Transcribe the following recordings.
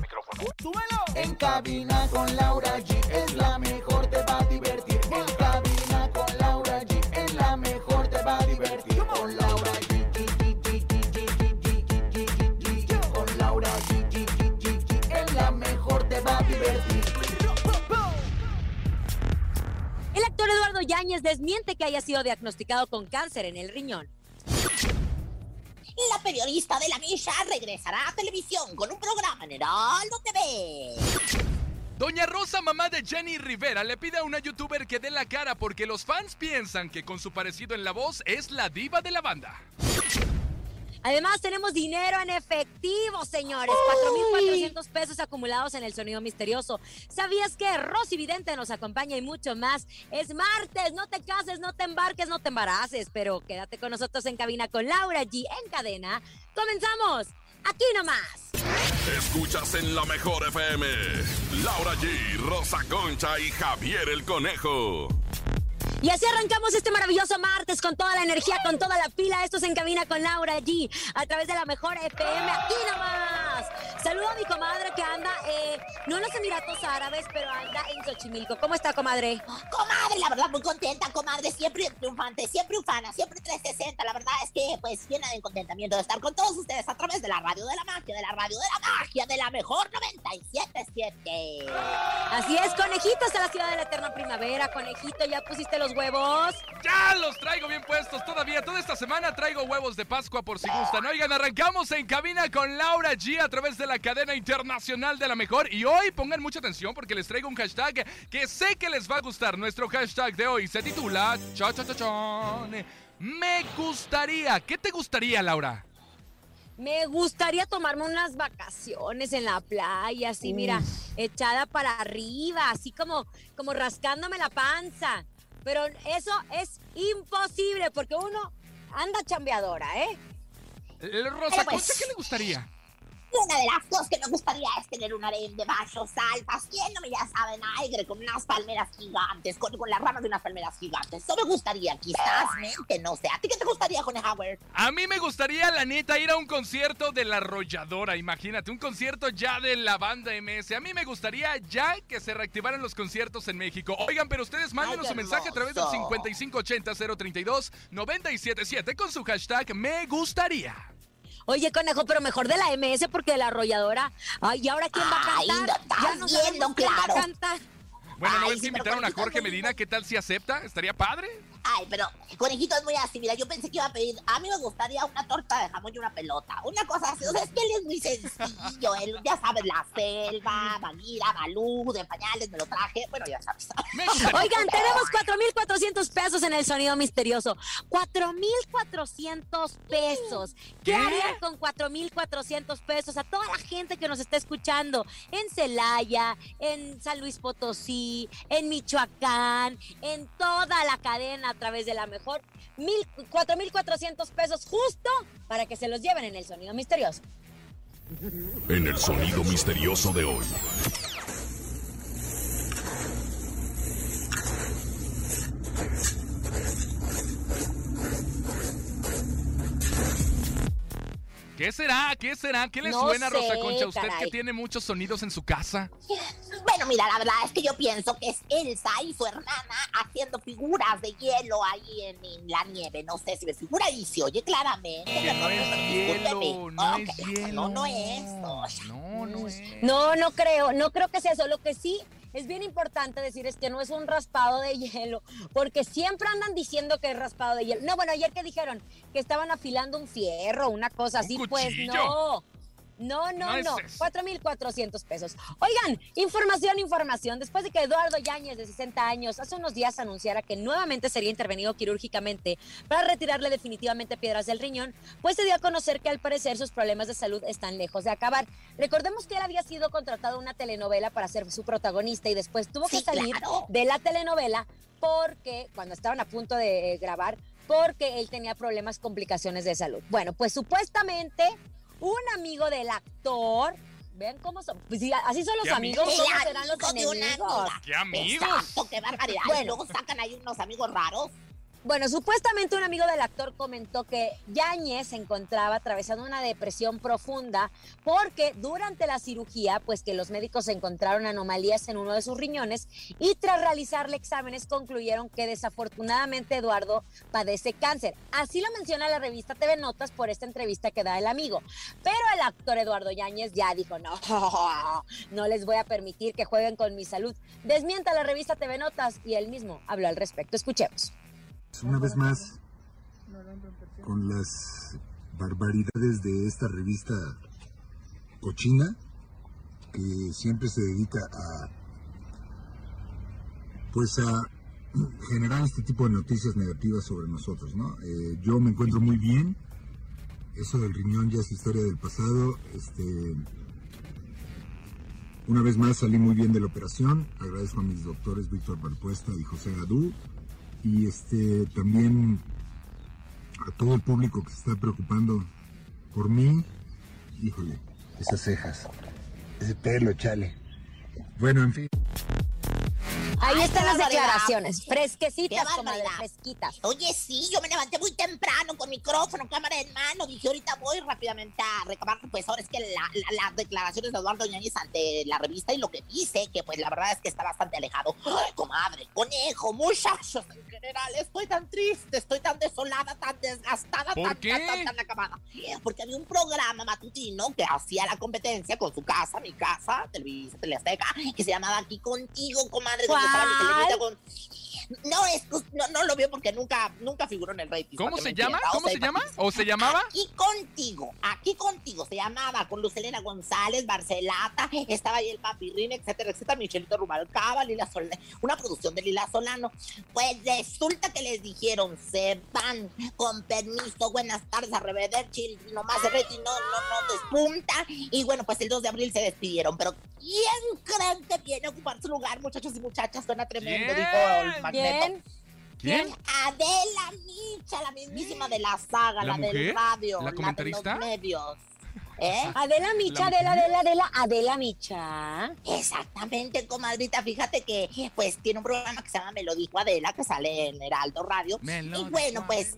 micrófono. ¡Súbelo! En cabina con Laura G es la mejor, te va a divertir. En cabina con Laura G es la mejor, te va a divertir. Con Laura G. Con Laura G. Es la mejor, te va a divertir. El actor Eduardo Yáñez desmiente que haya sido diagnosticado con cáncer en el riñón. La periodista de la misa regresará a televisión con un programa en Heraldo TV. Doña Rosa, mamá de Jenny Rivera, le pide a una youtuber que dé la cara porque los fans piensan que con su parecido en la voz es la diva de la banda. Además, tenemos dinero en efectivo, señores. 4.400 pesos acumulados en el sonido misterioso. ¿Sabías que Rosy Vidente nos acompaña y mucho más? Es martes, no te cases, no te embarques, no te embaraces, pero quédate con nosotros en cabina con Laura G en cadena. ¡Comenzamos! Aquí nomás. Escuchas en la mejor FM. Laura G, Rosa Concha y Javier el Conejo. Y así arrancamos este maravilloso martes con toda la energía, con toda la pila. Esto es En Cabina con Laura G a través de la mejor FM. Aquí nomás. Saludo a mi comadre que anda, eh, no en los Emiratos Árabes, pero anda en Xochimilco. ¿Cómo está, comadre? Comadre, la verdad, muy contenta, comadre. Siempre triunfante, siempre ufana, siempre 360. La verdad es que, pues, llena de contentamiento de estar con todos ustedes a través de la radio de la magia, de la radio de la magia, de la mejor 97.7. Así es, conejitos a la ciudad de la eterna primavera. Conejito, ¿ya pusiste los huevos? Ya los traigo bien puestos todavía. Toda esta semana traigo huevos de Pascua por si gustan. Oigan, arrancamos en cabina con Laura G a través de la cadena internacional de la mejor. Y hoy pongan mucha atención porque les traigo un hashtag que sé que les va a gustar. Nuestro hashtag de hoy se titula cha cha cha chon. Me gustaría. ¿Qué te gustaría, Laura? Me gustaría tomarme unas vacaciones en la playa, así, mira, echada para arriba, así como, como rascándome la panza. Pero eso es imposible porque uno anda chambeadora, ¿eh? Eh, Rosa pues- ¿qué le gustaría? Una de las cosas que me gustaría es tener un harén de machos altas, yéndome, ya saben, aire, con unas palmeras gigantes, con, con las ramas de unas palmeras gigantes. Eso me gustaría, quizás, mente, no sé. ¿A ti qué te gustaría, Howard? A mí me gustaría, la neta, ir a un concierto de la arrolladora. Imagínate, un concierto ya de la banda MS. A mí me gustaría ya que se reactivaran los conciertos en México. Oigan, pero ustedes mándenos un mensaje a través del hermoso. 5580-032-977 con su hashtag Me gustaría. Oye, conejo, pero mejor de la MS porque de la arrolladora. Ay, ¿y ahora quién va a Ay, cantar? no estás no viendo, sabemos quién va a claro. cantar. Bueno, ¿no Ay, ves sí, que invitaron a Jorge. Medina? ¿Qué tal si acepta? ¿Estaría padre? Ay, pero conejito es muy así. Mira, yo pensé que iba a pedir. A mí me gustaría una torta de jamón y una pelota. Una cosa así. O sea, es que él es muy sencillo. Él, ya sabes, la selva, Bagheera, Balú, de pañales, me lo traje. Bueno, ya sabes. Oigan, tenemos 4.400 pesos en el sonido misterioso. 4.400 pesos. ¿Qué, ¿Qué? harían con 4.400 pesos? A toda la gente que nos está escuchando en Celaya, en San Luis Potosí, en Michoacán, en toda la cadena a través de la mejor. Mil- 4.400 pesos justo para que se los lleven en el sonido misterioso. En el sonido misterioso de hoy. ¿Qué será? ¿Qué será? ¿Qué le No suena, sé, Rosa Concha, a usted caray. que tiene muchos sonidos en su casa? Bueno, mira, la verdad es que yo pienso que es Elsa y su hermana haciendo figuras de hielo ahí en, en la nieve. No sé si me figura y se oye claramente. Que no es hielo, no Ok, es hielo. No, no es. No, no es. No, no creo, no creo que sea eso. Lo que sí es bien importante decir es que no es un raspado de hielo, porque siempre andan diciendo que es raspado de hielo. No, bueno, ayer que dijeron que estaban afilando un fierro, una cosa así, pues no. No, no, No es no. eso. 4,400 pesos. Oigan, información, información. Después de que Eduardo Yáñez, de 60 años, hace unos días anunciara que nuevamente sería intervenido quirúrgicamente para retirarle definitivamente piedras del riñón, pues se dio a conocer que al parecer sus problemas de salud están lejos de acabar. Recordemos que él había sido contratado a una telenovela para ser su protagonista y después tuvo que Sí, salir claro. de la telenovela porque, cuando estaban a punto de eh, grabar, porque él tenía problemas, complicaciones de salud. Bueno, pues supuestamente un amigo del actor, vean cómo son, pues sí, así son los ¿Qué amigos, amigos? ¿cómo serán los enemigos? ¡Qué amigos! Exacto, qué barbaridad. Bueno. Y luego sacan ahí unos amigos raros. Bueno, supuestamente un amigo del actor comentó que Yáñez se encontraba atravesando una depresión profunda porque durante la cirugía, pues que los médicos encontraron anomalías en uno de sus riñones y tras realizarle exámenes concluyeron que desafortunadamente Eduardo padece cáncer. Así lo menciona la revista TV Notas por esta entrevista que da el amigo. Pero el actor Eduardo Yáñez ya dijo, no, no les voy a permitir que jueguen con mi salud. Desmienta la revista TV Notas y él mismo habló al respecto. Escuchemos. Una vez más, con las barbaridades de esta revista cochina, que siempre se dedica a, pues a generar este tipo de noticias negativas sobre nosotros, ¿no? Eh, yo me encuentro muy bien, eso del riñón ya es historia del pasado, este... Una vez más salí muy bien de la operación, agradezco a mis doctores Víctor Valpuesta y José Gadú, y este también a todo el público que se está preocupando por mí. Híjole, esas cejas, ese pelo, chale. Bueno, en fin. Ahí Ay, están las barbaridad. declaraciones, fresquecitas, comadre, fresquitas. Oye, sí, yo me levanté muy temprano con micrófono, cámara en mano. Dije, ahorita voy rápidamente a recabar, pues ahora es que la- la- las declaraciones de Eduardo Ñañez ante la revista y lo que dice, que pues la verdad es que está bastante alejado. Ay, comadre, conejo, muchachos, en general, estoy tan triste, estoy tan desolada, tan desgastada, ¿Por tan, qué? tan, tan, tan acabada. Porque había un programa matutino que hacía la competencia con su casa, mi casa, Televisa, Teleazteca, que se llamaba Aquí Contigo, comadre, donde no, es, no, no lo veo porque nunca, nunca figuró en el rating. ¿Cómo se llama? entienda. O ¿Cómo sea, se llama? ¿O se llamaba? Aquí contigo, aquí contigo, se llamaba con Lucelena González, Barcelata, estaba ahí el Papirrín, etcétera, etcétera, Michelito Rubalcaba, Lila Solano, una producción de Lila Solano. Pues resulta que les dijeron, se van, con permiso, buenas tardes, a Revederchi, nomás el rating no, no, no despunta. Y bueno, pues el 2 de abril se despidieron, pero ¿quién creen que viene a ocupar su lugar, muchachos y muchachas? Suena tremendo, ¿Quién? dijo el Magneto. ¿Quién? Adela Micha, la mismísima de la saga, ¿La la, del radio, ¿La la, de comentarista? los medios. ¿Eh? Adela Micha, La Adela. Adela, Adela, Adela Micha. Exactamente, comadrita. Fíjate que pues tiene un programa que se llama Me lo dijo Adela, que sale en Heraldo Radio. Me lo y bueno, pues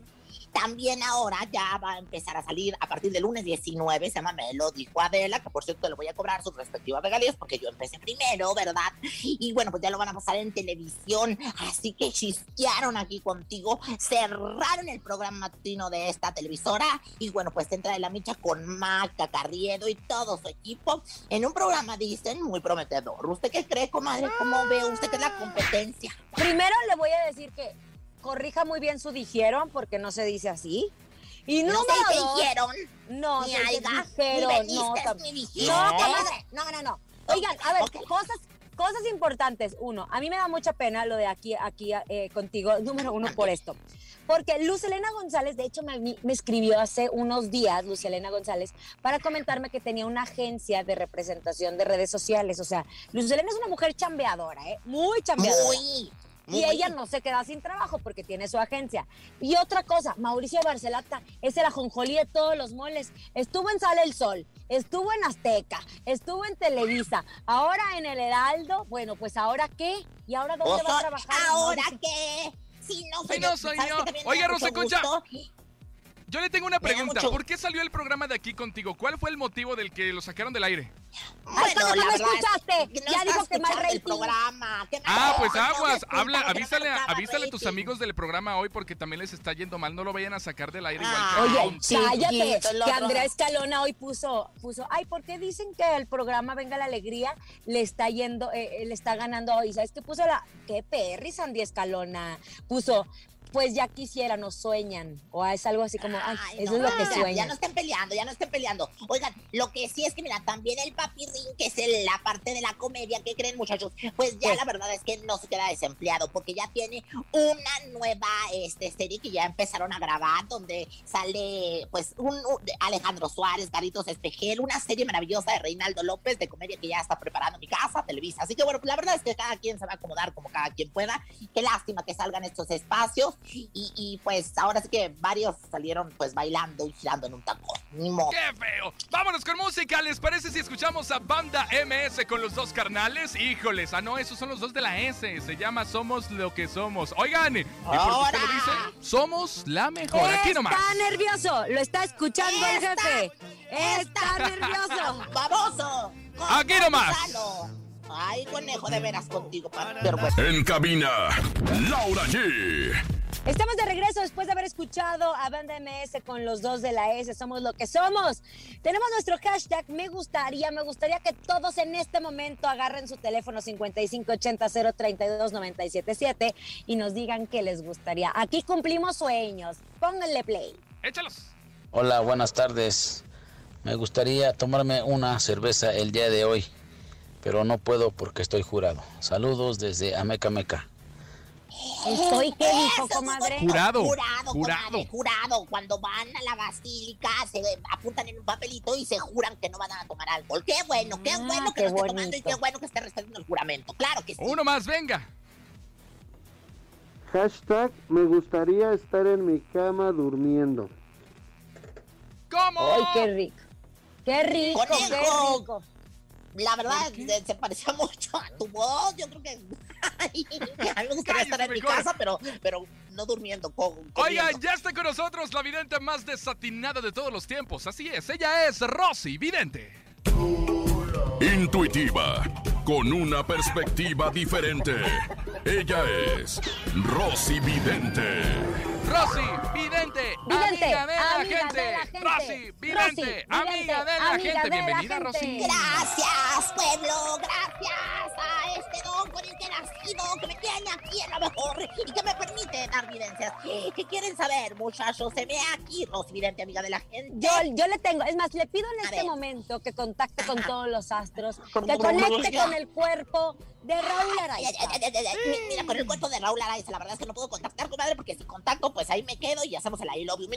también ahora ya va a empezar a salir a partir del lunes 19, se llama Me lo dijo Adela, que por cierto le voy a cobrar sus respectivas regalías porque yo empecé primero, ¿verdad? Y bueno, pues ya lo van a pasar en televisión, así que chisquearon aquí contigo, cerraron el programa matutino de esta televisora y bueno, pues entra de la micha con Maca, Carriedo y todo su equipo en un programa, dicen, muy prometedor. ¿Usted qué cree, comadre? ¿Cómo ve usted que es la competencia? Primero le voy a decir que corrija muy bien su dijeron, porque no se dice así. Y No se dos, dijeron, no, ni se dijeron, no, no, no, no, no. Oigan, a ver, cosas, cosas importantes. Uno, a mí me da mucha pena lo de aquí, aquí eh, contigo, número uno, por esto. Porque Luz Elena González, de hecho, me, me escribió hace unos días, Luz Elena González, para comentarme que tenía una agencia de representación de redes sociales. O sea, Luz Elena es una mujer chambeadora, ¿eh? Muy chambeadora. Muy, muy. Y ella no se queda sin trabajo porque tiene su agencia. Y otra cosa, Mauricio Barcelata es el ajonjolí de todos los moles. Estuvo en Sale el Sol, estuvo en Azteca, estuvo en Televisa, ahora en el Heraldo. Bueno, pues ¿ahora qué? ¿Y ahora dónde O va a trabajar? ¿Ahora Mauricio? qué? Si no soy Si no yo, soy ¿sabes yo. Oiga, Rosa Concha. Yo le tengo una pregunta. ¿Por qué salió el programa de aquí contigo? ¿Cuál fue el motivo del que lo sacaron del aire? Ay, Bueno, ¿cómo la no verdad escuchaste? es que no Ya dijo que mal el rating. programa. ¿Qué Ah, mal? pues no aguas. Habla, avísale, a tus amigos del programa hoy porque también les está yendo mal. No lo vayan a sacar del aire igual Ah, que a Oye, sí, cállate, que. Andrea Escalona hoy puso, puso, ay, ¿por qué dicen que el programa Venga la Alegría le está yendo, eh, eh, le está ganando hoy? ¿Sabes qué puso la, qué perris Andrea Escalona? Puso, pues ya quisieran o sueñan, o es algo así como, ay, Ay, eso no, es lo que ya, Ya sueñan. no estén peleando, ya no estén peleando. Oigan, lo que sí es que, mira, también el papirrín, que es el- la parte de la comedia, ¿qué creen, muchachos? Pues ya la verdad es que no se queda desempleado, porque ya tiene una nueva este, serie que ya empezaron a grabar, donde sale, pues, un, un- Alejandro Suárez, Garitos Espejel, una serie maravillosa de Reinaldo López, de comedia que ya está preparando mi casa, Televisa. Así que, bueno, la verdad es que cada quien se va a acomodar como cada quien pueda. Qué lástima que salgan estos espacios. Y, y, pues ahora sí que varios salieron pues bailando y girando en un tacón. Ni modo. ¡Qué feo! Vámonos con música. ¿Les parece si escuchamos a Banda MS con los dos carnales? Híjoles, ah, no, esos son los dos de la S. Se llama Somos lo que somos. Oigan, ¿y por qué usted lo dice? Somos la mejor. Aquí nomás. Está nervioso, lo está escuchando el Está- jefe. Está nervioso. ¡Baboso! Aquí nomás. Ay, conejo, de veras contigo, pa- pero bueno. En cabina, Laura G. Estamos de regreso después de haber escuchado a Banda MS con los dos de la S, somos lo que somos. Tenemos nuestro hashtag, me gustaría, me gustaría que todos en este momento agarren su teléfono 5580-032-977 y nos digan qué les gustaría. Aquí cumplimos sueños, pónganle play. Échalos. Hola, buenas tardes. Me gustaría tomarme una cerveza el día de hoy, pero no puedo porque estoy jurado. Saludos desde Ameca Meca. Estoy, ¿qué dijo, comadre? Jurado, Jurado, jurado. comadre, jurado. Cuando van a la basílica, se apuntan en un papelito y se juran que no van a tomar alcohol. Qué bueno, qué Ah, bueno que qué no esté tomando y qué bueno que esté respetando el juramento. Claro que sí. Uno más, venga. Hashtag me gustaría estar en mi cama durmiendo. ¿Cómo? ¡Ay, qué rico! ¡Qué rico, qué Conejo. rico! La verdad, eh, se parecía mucho a tu voz. Yo creo que. Ay, a mí me gustaría estar en mi mejor. casa, pero, pero no durmiendo. Con, Oigan, ya está con nosotros la vidente más desatinada de todos los tiempos. Así es, ella es Rosy Vidente. Intuitiva, con una perspectiva diferente. Ella es Rosy Vidente. Rosy Vidente, Vidente, amiga de la amiga gente. de la gente. Rosy Vidente, Rosy, amiga de la amiga gente. de la Bienvenida, gente. Rosy. Gracias, pueblo, gracias a este don con el que he nacido, que me tiene aquí en lo mejor y que me permite dar vivencias. ¿Qué quieren saber, muchachos? Se ve aquí, Rosy Vidente, amiga de la gente. Yo, yo le tengo, es más, le pido en A este ver. momento que contacte con todos los astros, que conecte con el cuerpo de Raúl Araiza. Mira, con el cuerpo de Raúl Araiza, la verdad es que no puedo contactar, comadre, porque si contacto, pues ahí me quedo y hacemos el I love you.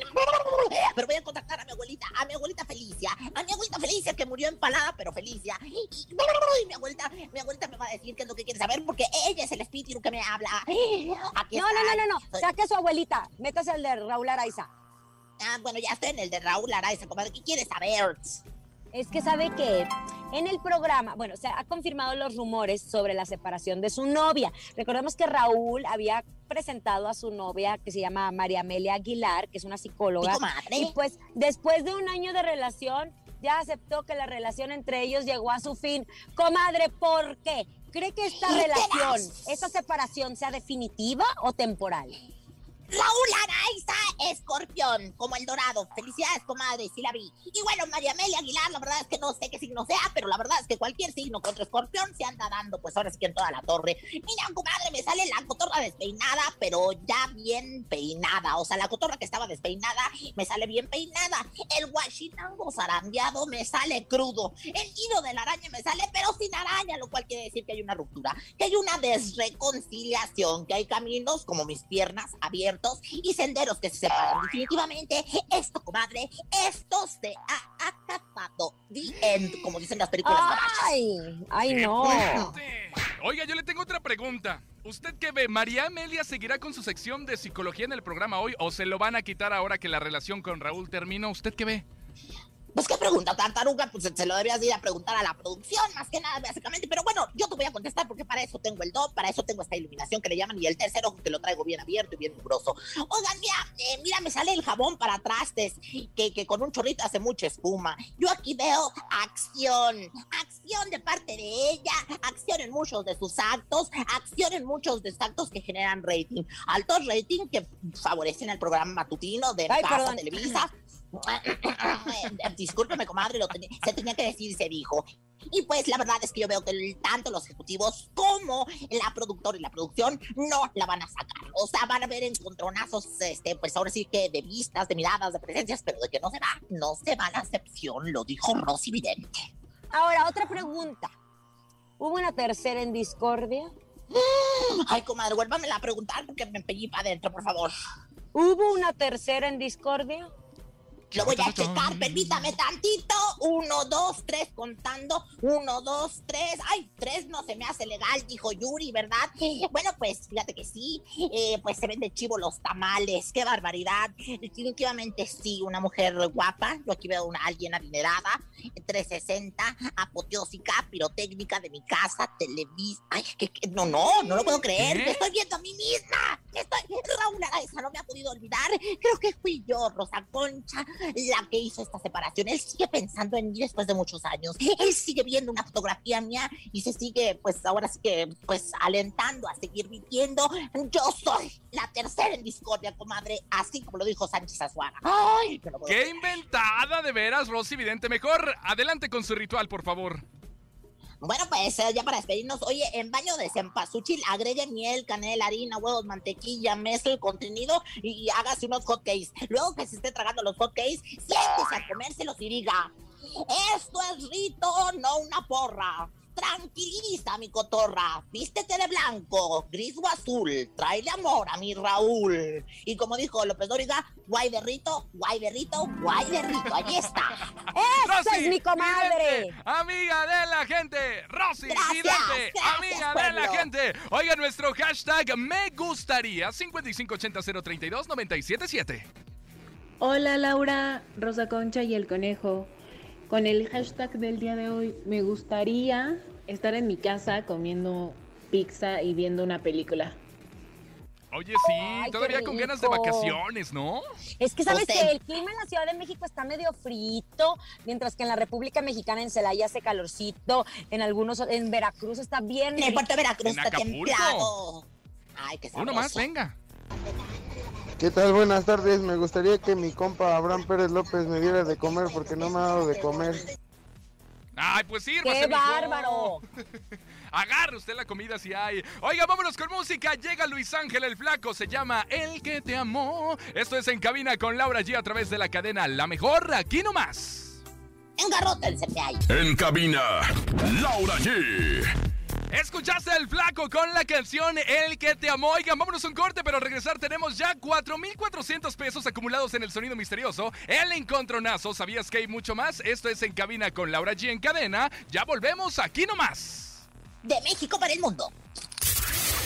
Pero voy a contactar a mi abuelita, a mi abuelita Felicia, a mi abuelita Felicia que murió empalada, pero Felicia. Y, mi abuelita, mi abuelita me va a decir qué es lo que quiere saber, porque ella es el espíritu que me habla. Aquí No, no, no, no, no, saque a su abuelita, métase el de Raúl Araiza. Ah, bueno, ya estoy en el de Raúl Araiza, comadre. ¿Qué quiere saber? Es que sabe que en el programa, bueno, se ha confirmado los rumores sobre la separación de su novia. Recordemos que Raúl había presentado a su novia que se llama María Amelia Aguilar, que es una psicóloga. Y pues después de un año de relación, ya aceptó que la relación entre ellos llegó a su fin. Comadre, ¿por qué? ¿Cree que esta ¿Qué relación, esta separación sea definitiva o temporal? Raúl Araiza, escorpión, como el dorado. Felicidades, comadre, sí la vi. Y bueno, María Amelia Aguilar, la verdad es que no sé qué signo sea, pero la verdad es que cualquier signo contra escorpión se anda dando, pues ahora sí que en toda la torre. Mira, comadre, me sale la cotorra despeinada, pero ya bien peinada. O sea, la cotorra que estaba despeinada me sale bien peinada. El guachinango zarandeado me sale crudo. El hilo de la araña me sale, pero sin araña, lo cual quiere decir que hay una ruptura, que hay una desreconciliación, que hay caminos como mis piernas y senderos que se separan. Definitivamente, esto, comadre, esto se ha acabado. The end, como dicen las películas. Ay, ay ¡Qué no. Oiga, yo le tengo otra pregunta. ¿Usted qué ve? ¿María Amelia seguirá con su sección de psicología en el programa hoy o se lo van a quitar ahora que la relación con Raúl terminó? ¿Usted qué ve? Pues qué pregunta, tartaruga, pues se lo debías ir a preguntar a la producción, más que nada, básicamente. Pero bueno, yo te voy a contestar porque para eso tengo el don, para eso tengo esta iluminación que le llaman y el tercer ojo que lo traigo bien abierto y bien mugroso. Oigan, mira, eh, mira, me sale el jabón para trastes, que, que con un chorrito hace mucha espuma. Yo aquí veo acción, acción de parte de ella, acción en muchos de sus actos, acción en muchos de sus actos que generan rating. Altos rating que favorecen el programa matutino de Ay, Casa perdón. Televisa. Discúlpeme, comadre, lo tenía- se tenía que decir, se dijo. Y pues la verdad es que yo veo que tanto los ejecutivos como la productora y la producción no la van a sacar. O sea, van a haber encontronazos, este, pues ahora sí que de vistas, de miradas, de presencias, pero de que no se va, no se va la excepción, lo dijo Rosy Vidente. Ahora, otra pregunta. ¿Hubo una tercera en discordia? Ay, comadre, vuélvame a preguntar porque me pegué para adentro, por favor. ¿Hubo una tercera en discordia? Lo voy a checar, permítame tantito. Uno, dos, tres, contando. Uno, dos, tres. Ay, tres no se me hace legal, dijo Yuri, ¿verdad? Bueno, pues fíjate que sí. Eh, pues se vende chivo los tamales. Qué barbaridad. Definitivamente sí, una mujer guapa. Yo aquí veo una alguien adinerada. 360, apoteósica, pirotécnica de mi casa, televisa. Ay, que, que- no, no, no lo puedo creer. Estoy viendo a mí misma. Estoy, Raúl Araiza no me ha podido olvidar. Creo que fui yo, Rosa Concha, la que hizo esta separación. Él sigue pensando en mí después de muchos años. Él sigue viendo una fotografía mía y se sigue, pues ahora sí que, pues alentando a seguir viviendo. Yo soy la tercera en discordia, comadre, así como lo dijo Sánchez Azuara. Ay, ¡Qué inventada de veras, Rosy Vidente! Mejor adelante con su ritual, por favor. Bueno, pues eh, ya para despedirnos, oye, en baño de cempasúchil agregue miel, canela, harina, huevos, mantequilla, mezcle el contenido y, y hágase unos hotcakes. Luego que se esté tragando los hotcakes, siéntese a comérselos y diga, esto es rito, no una porra. Tranquiliza, mi cotorra. Vístete de blanco, gris o azul. Tráele amor a mi Raúl. Y como dijo López Dóriga, guay de rito, guay de rito, guay de rito. Ahí está. ¡Esa Rosy es mi comadre! Vidente, amiga de la gente. Rosy Gracias, Vidente, gracias, amiga de la gente. Oiga nuestro hashtag me gustaría 5580-032-977. Hola Laura, Rosa Concha y el conejo. Con el hashtag del día de hoy, me gustaría estar en mi casa comiendo pizza y viendo una película. Oye, sí, Ay, todavía con ganas de vacaciones, ¿no? Es que sabes que el clima en la Ciudad de México está medio frito, mientras que en la República Mexicana en Celaya hace calorcito, en algunos en Veracruz está bien En el puerto de Veracruz En está Acapulco. templado. Ay, qué sabroso. Uno más, venga. ¿Qué tal? Buenas tardes. Me gustaría que mi compa Abraham Pérez López me diera de comer porque no me ha dado de comer. Ay, pues sí, ¡Qué bárbaro! Agarre usted la comida si hay. Oiga, vámonos con música. Llega Luis Ángel el Flaco. Se llama El que te amó. Esto es En Cabina con Laura G a través de la cadena La Mejor. Aquí nomás. Engarrótense ahí. En cabina, Laura G. Escuchaste el Flaco con la canción El que te amó. Oigan, vámonos un corte, pero al regresar tenemos ya 4,400 pesos acumulados en el sonido misterioso. El encontronazo. ¿Sabías que hay mucho más? Esto es En Cabina con Laura G en cadena. Ya volvemos aquí nomás. De México para el mundo.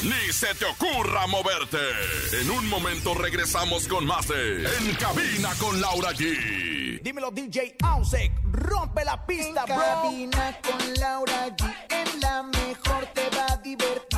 Ni se te ocurra moverte. En un momento regresamos con más de En cabina con Laura G. Dímelo DJ Ausek, rompe la pista, En bro. cabina con Laura G. En la mejor te va a divertir.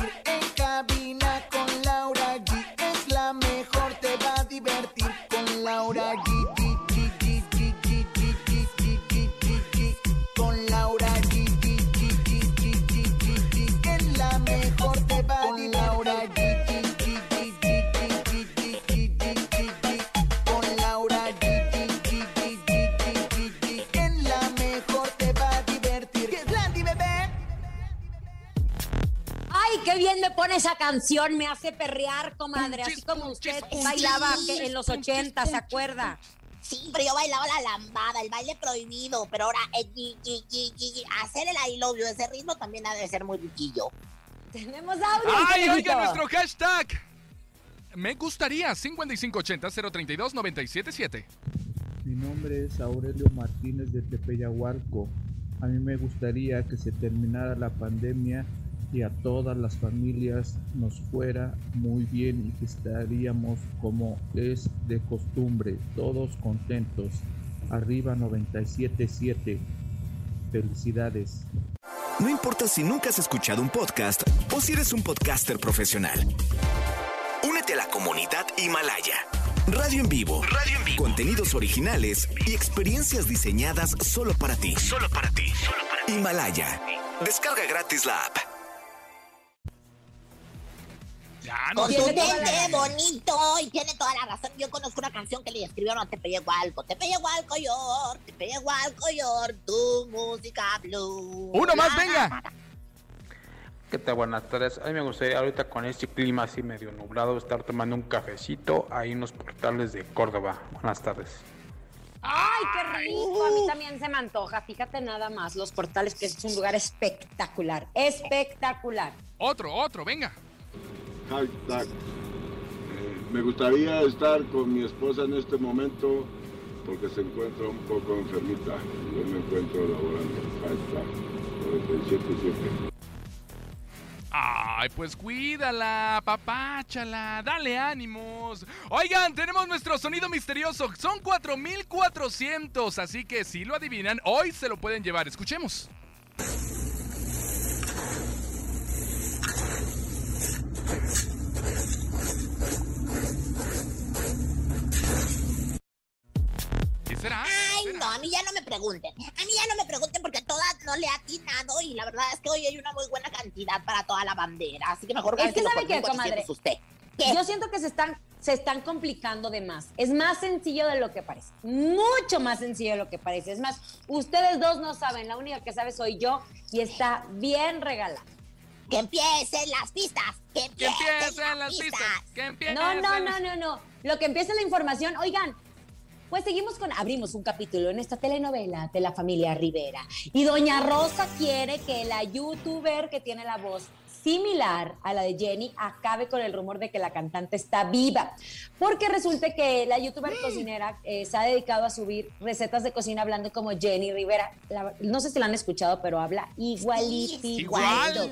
Pone esa canción, me hace perrear, comadre, así como usted bailaba que en los 80, ¿se acuerda? Sí, pero yo bailaba la lambada, el baile prohibido, pero ahora eh, hacer el I love you, ese ritmo también ha de ser muy riquillo. Tenemos audio. ¡Ay, oiga nuestro hashtag! Me gustaría 5580-032-977. Mi nombre es Aurelio Martínez de Tepeyahualco. A mí me gustaría que se terminara la pandemia y a todas las familias nos fuera muy bien y que estaríamos como es de costumbre, todos contentos. Arriba 977. Felicidades. No importa si nunca has escuchado un podcast o si eres un podcaster profesional. Únete a la comunidad Himalaya. Radio en vivo. Radio en vivo. Contenidos originales y experiencias diseñadas solo para ti. Solo para ti. Himalaya. Descarga gratis la app. Ya, no Contundente, bonito y tiene toda la razón. Yo conozco una canción que le escribieron a Tepe Hualco. Tepe Hualco, yor, Tepe Hualco, yor, tu música blue. Uno más, venga. ¿Qué tal? Buenas tardes. A mí me gustaría ahorita con este clima así medio nublado estar tomando un cafecito ahí en los portales de Córdoba. Buenas tardes. ¡Ay, qué rico! A mí también se me antoja. Fíjate nada más, los portales, que es un lugar espectacular. Espectacular. Otro, otro, venga. Me gustaría estar con mi esposa en este momento porque se encuentra un poco enfermita. Yo me encuentro laborando. Hashtag 977. Ay, pues cuídala, papáchala, dale ánimos. Oigan, tenemos nuestro sonido misterioso. Son 4400, así que si lo adivinan, hoy se lo pueden llevar. Escuchemos. ¿Qué será? Ay, no, a mí ya no me pregunten. A mí ya no me pregunten porque todas no le ha atinado y la verdad es que hoy hay una muy buena cantidad para toda la bandera. Así que mejor Es que sabe qué, 1400 comadre. usted. Yo siento que se están, se están complicando de más. Es más sencillo de lo que parece. Mucho más sencillo de lo que parece. Es más, ustedes dos no saben. La única que sabe soy yo y está bien regalada. Que empiecen las pistas. Que empiecen, empiecen las pistas. Que empiecen. No, no, no, no, no. Lo que empieza la información. Oigan, pues seguimos con, abrimos un capítulo en esta telenovela de la familia Rivera. Y doña Rosa quiere que la youtuber que tiene la voz similar a la de Jenny acabe con el rumor de que la cantante está viva. Porque resulta que la youtuber cocinera eh, se ha dedicado a subir recetas de cocina hablando como Jenny Rivera. La- no sé si la han escuchado, pero habla igualito, igualito.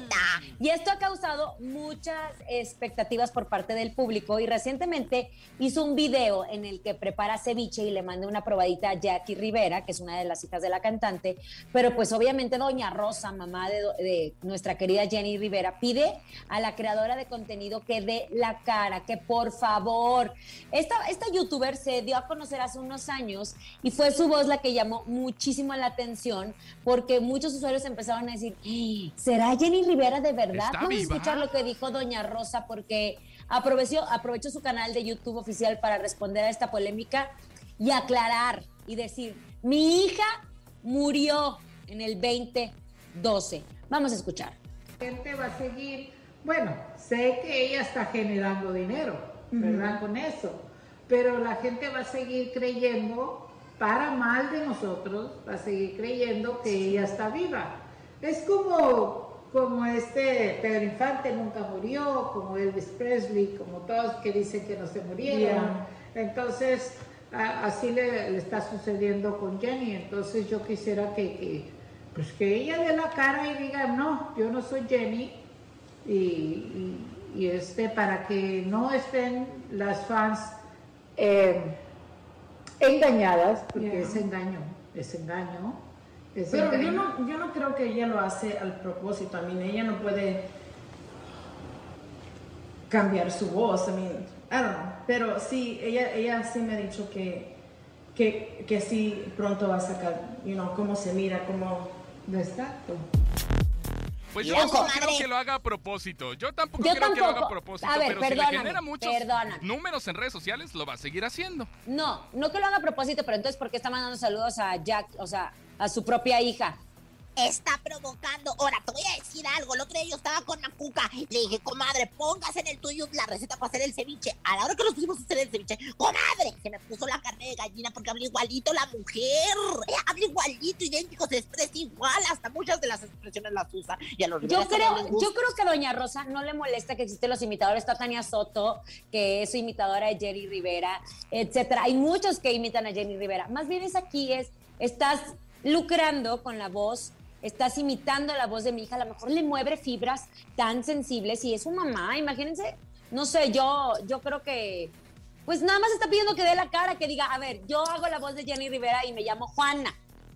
Y esto ha causado muchas expectativas por parte del público y recientemente hizo un video en el que prepara ceviche y le manda una probadita a Jackie Rivera, que es una de las hijas de la cantante, pero pues obviamente doña Rosa, mamá de nuestra querida Jenny Rivera, pide a la creadora de contenido que dé la cara, que por favor, esta, esta youtuber se dio a conocer hace unos años y fue su voz la que llamó muchísimo la atención porque muchos usuarios empezaron a decir, "¡Ah! ¿será Jenny Rivera de verdad? ¿Está Vamos viva? a escuchar lo que dijo doña Rosa porque aprovechó, aprovechó su canal de YouTube oficial para responder a esta polémica y aclarar y decir, mi hija murió en el 2012. Vamos a escuchar. Gente va a seguir, bueno, sé que ella está generando dinero, ¿verdad? Con eso, pero la gente va a seguir creyendo, para mal de nosotros, va a seguir creyendo que ella está viva. Es como, como este Pedro Infante nunca murió, como Elvis Presley, como todos que dicen que no se murieron. Entonces, a- así le, le está sucediendo con Jenny. Entonces yo quisiera que, que, pues que ella dé la cara y diga, no, yo no soy Jenny. Y, y- y, este, para que no estén las fans eh, engañadas, porque Yeah. es engaño, es engaño. es Pero yo no, yo no creo que ella lo hace al propósito. A mí, ella no puede cambiar su voz. I mean, I don't know. Pero sí, ella, ella sí me ha dicho que, que, que sí pronto va a sacar, you know, cómo se mira, cómo... Exacto. Pues yo tampoco creo que lo haga a propósito. Yo tampoco Yo creo que lo haga a propósito. A ver, pero si le genera muchos perdóname. números en redes sociales, lo va a seguir haciendo. No, no que lo haga a propósito, pero entonces, ¿por qué está mandando saludos a Jack, o sea, a su propia hija? Está provocando. Ahora, te voy a decir algo. El otro día yo estaba con Macuca. Le dije, comadre, póngase en el tuyo la receta para hacer el ceviche. A la hora que nos pusimos a hacer el ceviche, comadre, se me puso la carne de gallina porque habla igualito la mujer. Habla igualito, idéntico, se expresa igual. Hasta muchas de las expresiones las usa. Y a los Yo creo, no yo creo que a Doña Rosa no le molesta que existen los imitadores. Está Tania Soto, que es su imitadora de Jenny Rivera, etcétera. Hay muchos que imitan a Jenny Rivera. Más bien es aquí, es, estás lucrando con la voz, estás imitando la voz de mi hija. A lo mejor le mueve fibras tan sensibles y es su mamá. Imagínense, no sé, yo, yo creo que, pues nada más está pidiendo que dé la cara, que diga, a ver, yo hago la voz de Jenny Rivera y me llamo Juana.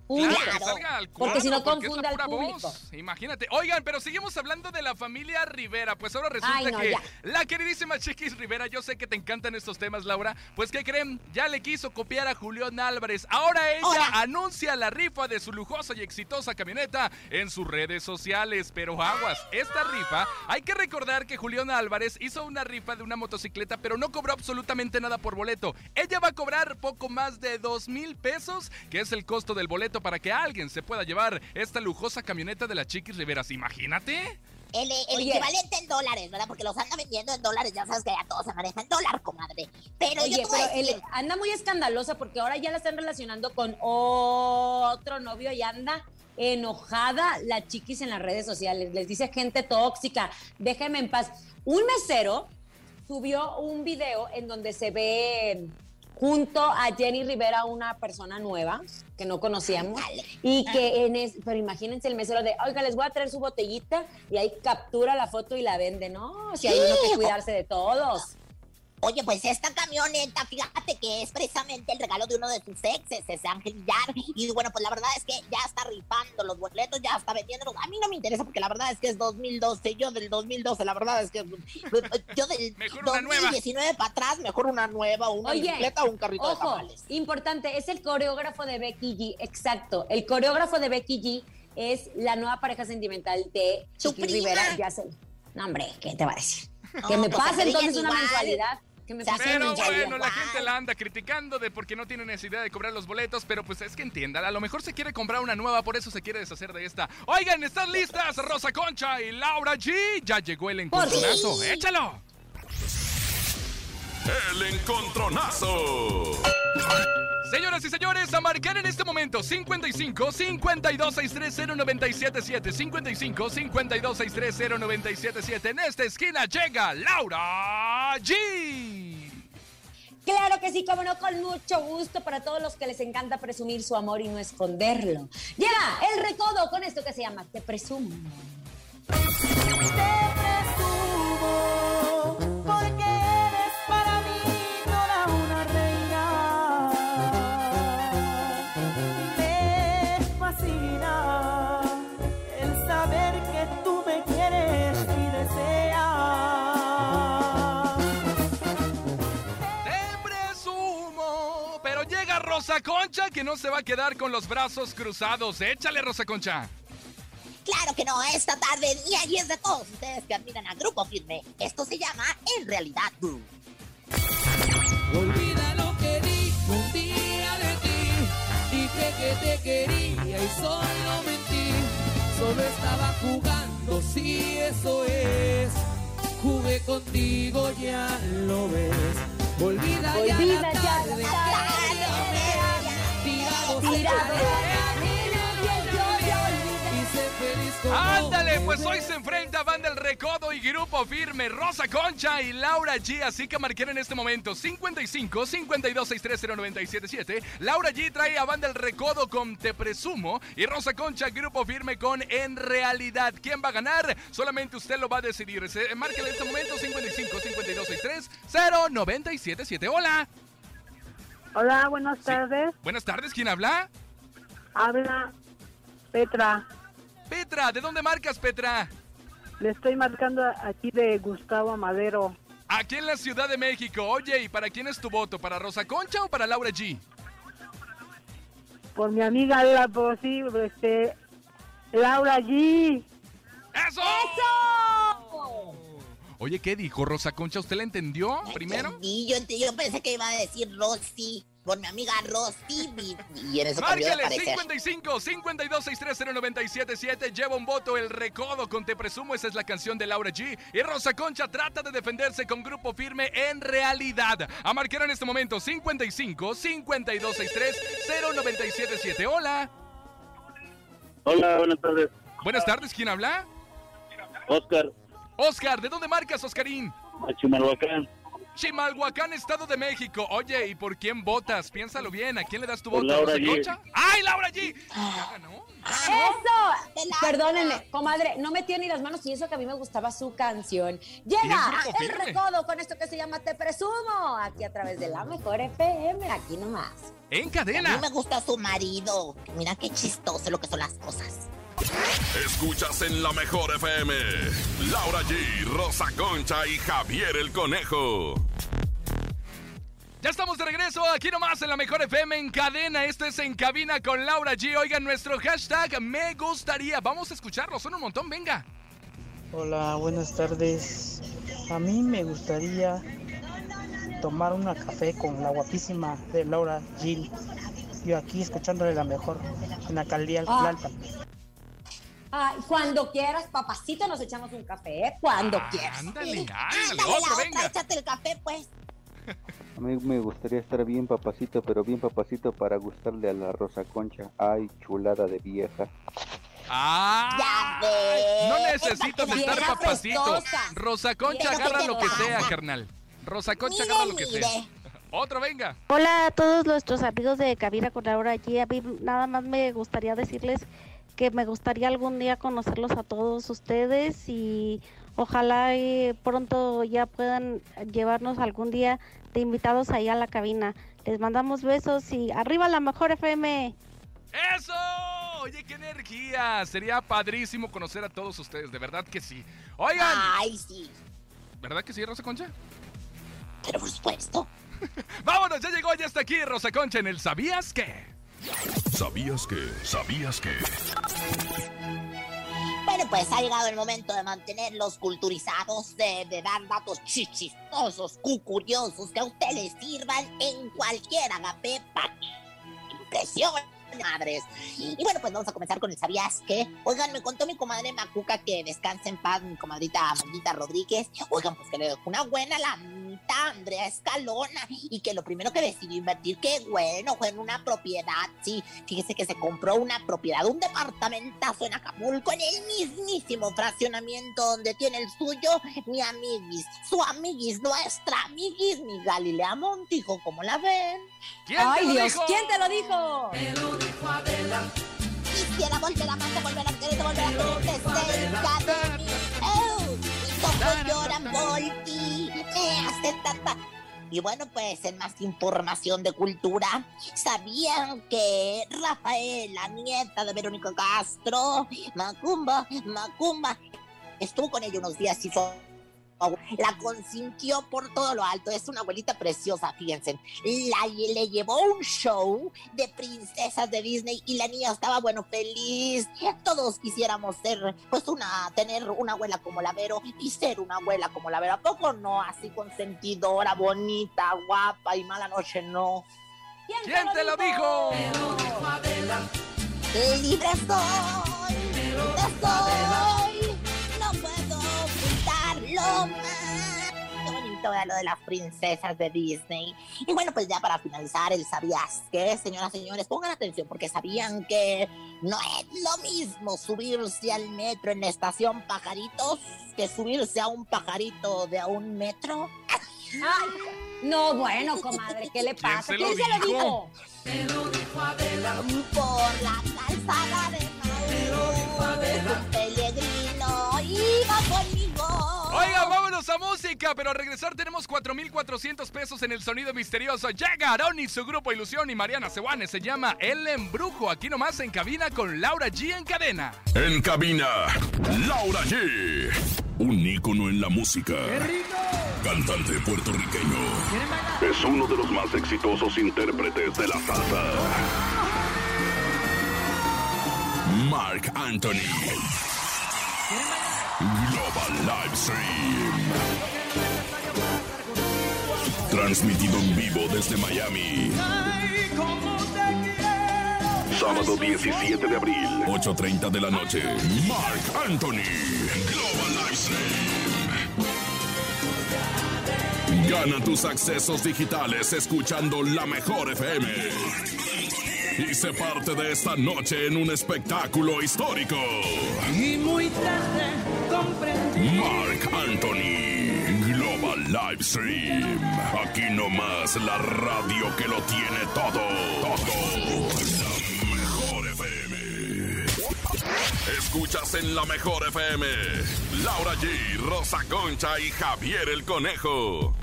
Único. Claro, que salga al Porque si no porque es la al pura público. voz. Imagínate. Oigan, pero seguimos hablando de la familia Rivera. Pues ahora resulta Ay, no, que ya. la queridísima Chiquis Rivera, yo sé que te encantan estos temas, Laura. Pues, ¿qué creen? Ya le quiso copiar a Julián Álvarez. Ahora ella anuncia la rifa de su lujosa y exitosa camioneta en sus redes sociales. Pero aguas, esta rifa, hay que recordar que Julián Álvarez hizo una rifa de una motocicleta, pero no cobró absolutamente nada por boleto. Ella va a cobrar poco más de dos mil pesos, que es el costo del boleto para que alguien se pueda llevar esta lujosa camioneta de la Chiquis Riveras. Imagínate. El, equivalente en dólares, ¿verdad? Porque los anda vendiendo en dólares, ya sabes que ya todo se maneja en dólar, comadre. Pero Oye, yo te voy a pero él anda muy escandalosa porque ahora ya la están relacionando con otro novio y anda enojada la chiquis en las redes sociales. Les dice gente tóxica, déjenme en paz. Un mesero subió un video en donde se ve junto a Jenny Rivera una persona nueva que no conocíamos y que en es, pero imagínense el mesero de, oiga, les voy a traer su botellita y ahí captura la foto y la vende, ¿no? Si hay uno que cuidarse de todos. Oye, pues esta camioneta, fíjate que es precisamente el regalo de uno de sus exes, es Ángel Villar. Y bueno, pues la verdad es que ya está rifando los boletos, ya está vendiéndolos. A mí no me interesa porque la verdad es que es 2012. Yo del 2012, la verdad es que yo del una nueva. 2019 para atrás, mejor una nueva, una Oye, bicicleta o un carrito de tamales. importante, es el coreógrafo de Becky G, exacto. El coreógrafo de Becky G es la nueva pareja sentimental de Chiqui. Rivera. Ya sé. No, hombre, ¿qué te va a decir? No, que me pues, pase se entonces una igual. mensualidad. Que me pase Pero mensualidad. bueno, la gente la anda criticando de porque no tiene necesidad de cobrar los boletos, pero pues es que entiendan, a lo mejor se quiere comprar una nueva, por eso se quiere deshacer de esta. Oigan, ¿están listas Rosa Concha y Laura G? Ya llegó el encontronazo, échalo. El encontronazo. Señoras y señores, a marcar en este momento 55 52 630 977 55 52 630 977 En esta esquina llega Laura G. Claro que sí, como no, con mucho gusto para todos los que les encanta presumir su amor y no esconderlo. Llega el recodo con esto que se llama Te Presumo. porque Concha que no se va a quedar con los brazos cruzados. Échale, Rosa Concha. Claro que no, esta tarde y ahí es de todos ustedes que admiran a Grupo Firme. Esto se llama En Realidad Tú. Olvida lo que dijo un día de ti. Dije que te quería y solo mentí. Solo estaba jugando, si eso es. Jugué contigo, ya lo ves. Olvida, ya Olvida la ya tarde. la Tirados, Tirados. Y sé feliz como Ándale, pues hoy se enfrenta Banda El Recodo y Grupo Firme, Rosa Concha y Laura G. Así que marquen en este momento 55 52 630 977. Laura G trae a Banda El Recodo con Te Presumo y Rosa Concha, Grupo Firme con En Realidad. ¿Quién va a ganar? Solamente usted lo va a decidir. Márquele en este momento 55 52 630 977. Hola. Hola, buenas tardes. Buenas tardes, ¿quién habla? Habla Petra. Petra, ¿de dónde marcas, Petra? Le estoy marcando aquí de Gustavo Madero. Aquí en la Ciudad de México. Oye, ¿y para quién es tu voto? ¿Para Rosa Concha o para Laura G? Por mi amiga la posible, este, Laura G. ¡Eso! Oye, ¿qué dijo Rosa Concha? ¿Usted la entendió primero? Y yo, yo pensé que iba a decir Rosy, por mi amiga Rosy, y, y en eso parecer. 55 52 630 977 Lleva un voto el recodo con Te Presumo. Esa es la canción de Laura G. Y Rosa Concha trata de defenderse con grupo firme en realidad. A marcar en este momento 55 52 630 977 Hola. Hola, buenas tardes. Buenas tardes, ¿quién habla? Oscar, Oscar, ¿de dónde marcas, Oscarín? a Chimalhuacán. Chimalhuacán, Estado de México. Oye, ¿y por quién votas? Piénsalo bien. ¿A quién le das tu Por voto? Laura ¿Rosa G. ¡Ay, Laura G! ¡Eso! Perdónenme, comadre, no metió ni las manos y eso que a mí me gustaba su canción. Llega el recodo con esto que se llama Te Presumo. Aquí a través de la mejor FM, aquí nomás. En A mí cadena. me gusta su marido. Mira qué chistoso lo que son las cosas. Escuchas en la mejor FM. Laura G, Rosa Concha y Javier el Conejo. Ya estamos de regreso aquí nomás en la mejor FM en cadena. Esto es En Cabina con Laura G. Oigan, nuestro hashtag me gustaría. Vamos a escucharlo, son un montón, venga. Hola, buenas tardes. A mí me gustaría tomar una café con la guapísima de Laura Gil. Yo aquí escuchándole la mejor en la alcaldía Ah. Ay, cuando quieras, papacito, nos echamos un café, ¿eh? Cuando quieras. Ándale, ándale, Ándale, otro, la otra, venga. échate el café, pues. A mí me gustaría estar bien papacito, pero bien papacito para gustarle a la Rosa Concha. Ay, chulada de vieja. ¡Ah! Ya ves. No necesitas estar papacito. Rosa Concha Pero agarra ¿qué lo que pasa? sea, carnal. Rosa Concha Mire, agarra lo que sea. Otro, venga. Hola a todos nuestros amigos de Cabina con Laura allí. A mí nada más me gustaría decirles que me gustaría algún día conocerlos a todos ustedes y ojalá eh, pronto ya puedan llevarnos algún día de invitados ahí a la cabina. Les mandamos besos y arriba la mejor FM. ¡Eso! Oye, qué energía. Sería padrísimo conocer a todos ustedes, de verdad que sí. Oigan. Ay, sí. ¿Verdad que sí, Rosa Concha? Pero por supuesto. Vámonos, ya llegó, ya está aquí Rosa Concha en el ¿Sabías qué? ¿Sabías que? ¿Sabías que? Bueno, pues ha llegado el momento de mantenerlos culturizados, de, dar datos chichistosos, cucuriosos, que a usted les sirvan en cualquier agape que impresionen, madres. Y bueno, pues vamos a comenzar con el ¿Sabías qué? Oigan, me contó mi comadre Macuca que descansa en paz mi comadrita Amandita Rodríguez. Oigan, pues que le dejó una buena la Andrea Escalona y que lo primero que decidió invertir, qué bueno, fue en una propiedad, sí. Fíjese que se compró una propiedad, un departamentazo en Acapulco, en el mismísimo fraccionamiento donde tiene el suyo mi amiguis, su amiguis, nuestra amiguis, mi Galilea Montijo, ¿cómo la ven? ¿Quién Ay, Dios, ¿quién te lo dijo? Quisiera volver a amarte, volver a quererte, volver a tenerte cerca de mí. ¡Oh! Mis ojos lloran por ti. Y bueno, pues en más información de cultura, ¿sabían que Rafaela, nieta de Verónica Castro, Macumba, Macumba, estuvo con ella unos días y hizo la consintió por todo lo alto. Es una abuelita preciosa, fíjense. La, le llevó un show de princesas de Disney y la niña estaba, bueno, feliz. Todos quisiéramos ser, pues, una, tener una abuela como la Vero y ser una abuela como la Vero. ¿A poco no? Así consentidora, bonita, guapa y mala noche, no. ¿Quién te lo dijo? Libre soy, libre soy, Qué bonito era lo de las princesas de Disney. Y bueno, pues ya para finalizar, el sabías que, señoras y señores, pongan atención porque sabían que no es lo mismo subirse al metro en la estación Pajaritos que subirse a un pajarito de a un metro. Ay, no, bueno, comadre, ¿qué le pasa? se ¿Quién lo se lo dijo? dijo? Por la calzada de Maú, un peregrino iba conmigo. Oiga, vámonos a música, pero al regresar tenemos 4.400 pesos en el sonido misterioso. Llegaron y su grupo Ilusión y Mariana Sewane se llama El Embrujo. Aquí nomás en cabina con Laura G en cadena. En cabina, Laura G. Un ícono en la música. Cantante puertorriqueño. Es uno de los más exitosos intérpretes de la salsa. Mark Anthony. Live Stream. Transmitido en vivo desde Miami. Sábado 17 de abril, 8.30 de la noche. Mark Anthony. Global Live Stream. Gana tus accesos digitales escuchando la mejor FM. Y sé parte de esta noche en un espectáculo histórico. Y muy tarde comprendí. Mark Anthony. Global live stream. Aquí nomás la radio que lo tiene todo. Todo. La mejor FM. Escuchas en la mejor FM. Laura G, Rosa Concha y Javier el Conejo.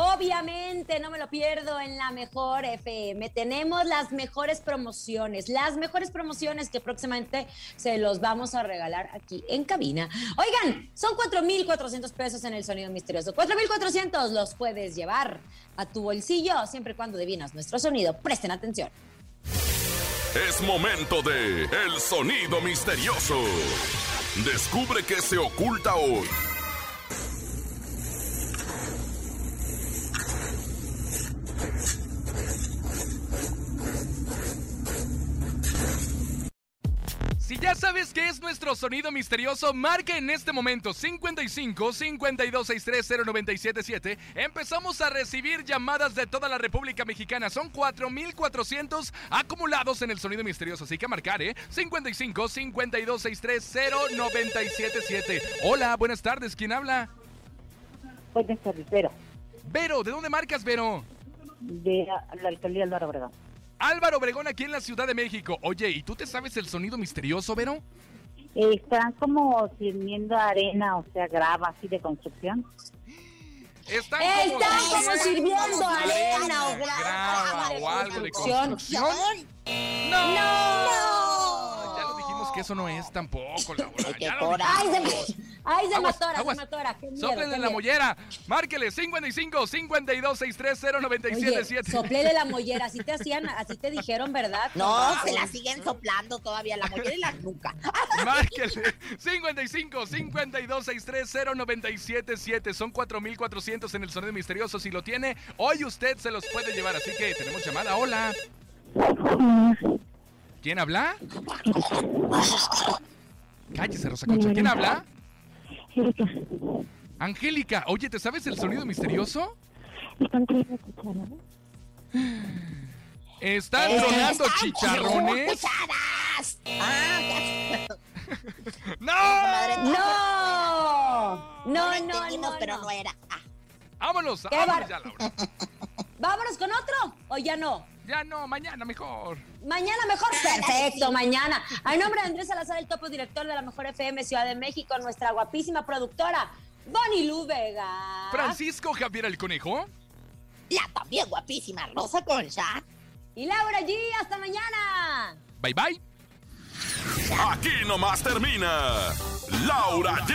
Obviamente, no me lo pierdo en la mejor FM. Tenemos las mejores promociones, las mejores promociones que próximamente se los vamos a regalar aquí en cabina. Oigan, son 4,400 pesos en el sonido misterioso. 4,400 los puedes llevar a tu bolsillo siempre y cuando adivinas nuestro sonido. Presten atención. Es momento de El Sonido Misterioso. Descubre qué se oculta hoy. Sabes qué es nuestro sonido misterioso, marca en este momento 55 5263 0977. Empezamos a recibir llamadas de toda la República Mexicana. Son 4400 acumulados en el sonido misterioso. Así que marcar, ¿eh? 55 5263 0977. Hola, buenas tardes. ¿Quién habla? Buenas tardes, Vero. Vero, ¿de dónde marcas, Vero? De la alcaldía Álvaro Obregón. Álvaro Obregón aquí en la Ciudad de México. Oye, ¿y tú te sabes el sonido misterioso, Vero? Eh, están como sirviendo arena, o sea, grava así de construcción. Están como, Están como sirviendo arena o grava o algo de construcción. ¡No! Ya lo dijimos que eso no es tampoco, Laura. Ya lo ¡Ay, dijimos. Ay, se Aguas, matora, aguas. se matora! ¡Qué miedo, Sóplenle la mollera. Márquele 55 52 630 Oye, 977. soplele la mollera, así te hacían, así te dijeron, ¿verdad? No, se la siguen soplando todavía la mollera y la nuca. Márquele 55 52 630 977. Son 4400 en el sonido misterioso. Si lo tiene, hoy usted se los puede llevar. Así que tenemos llamada. Hola. ¿Quién habla? Cállese, Rosa Concha. ¿Quién habla? Angélica. Oye, ¿te sabes el sonido misterioso? ¿Están tronando están chicharrones? cucharadas. Ah, ¡No! ¡No! No, No, no, pero no. era. Ah, Vámonos, vámonos ya, Laura. ¿Vámonos con otro o ya no? Ya no, mañana mejor. Mañana mejor. Perfecto, mañana. A nombre de Andrés Salazar, el topo director de la Mejor FM Ciudad de México, nuestra guapísima productora, Bonnie Lu Vega. Francisco Javier el Conejo. La también guapísima Rosa Concha. Y Laura G. Hasta mañana. Bye bye. Aquí nomás termina Laura G,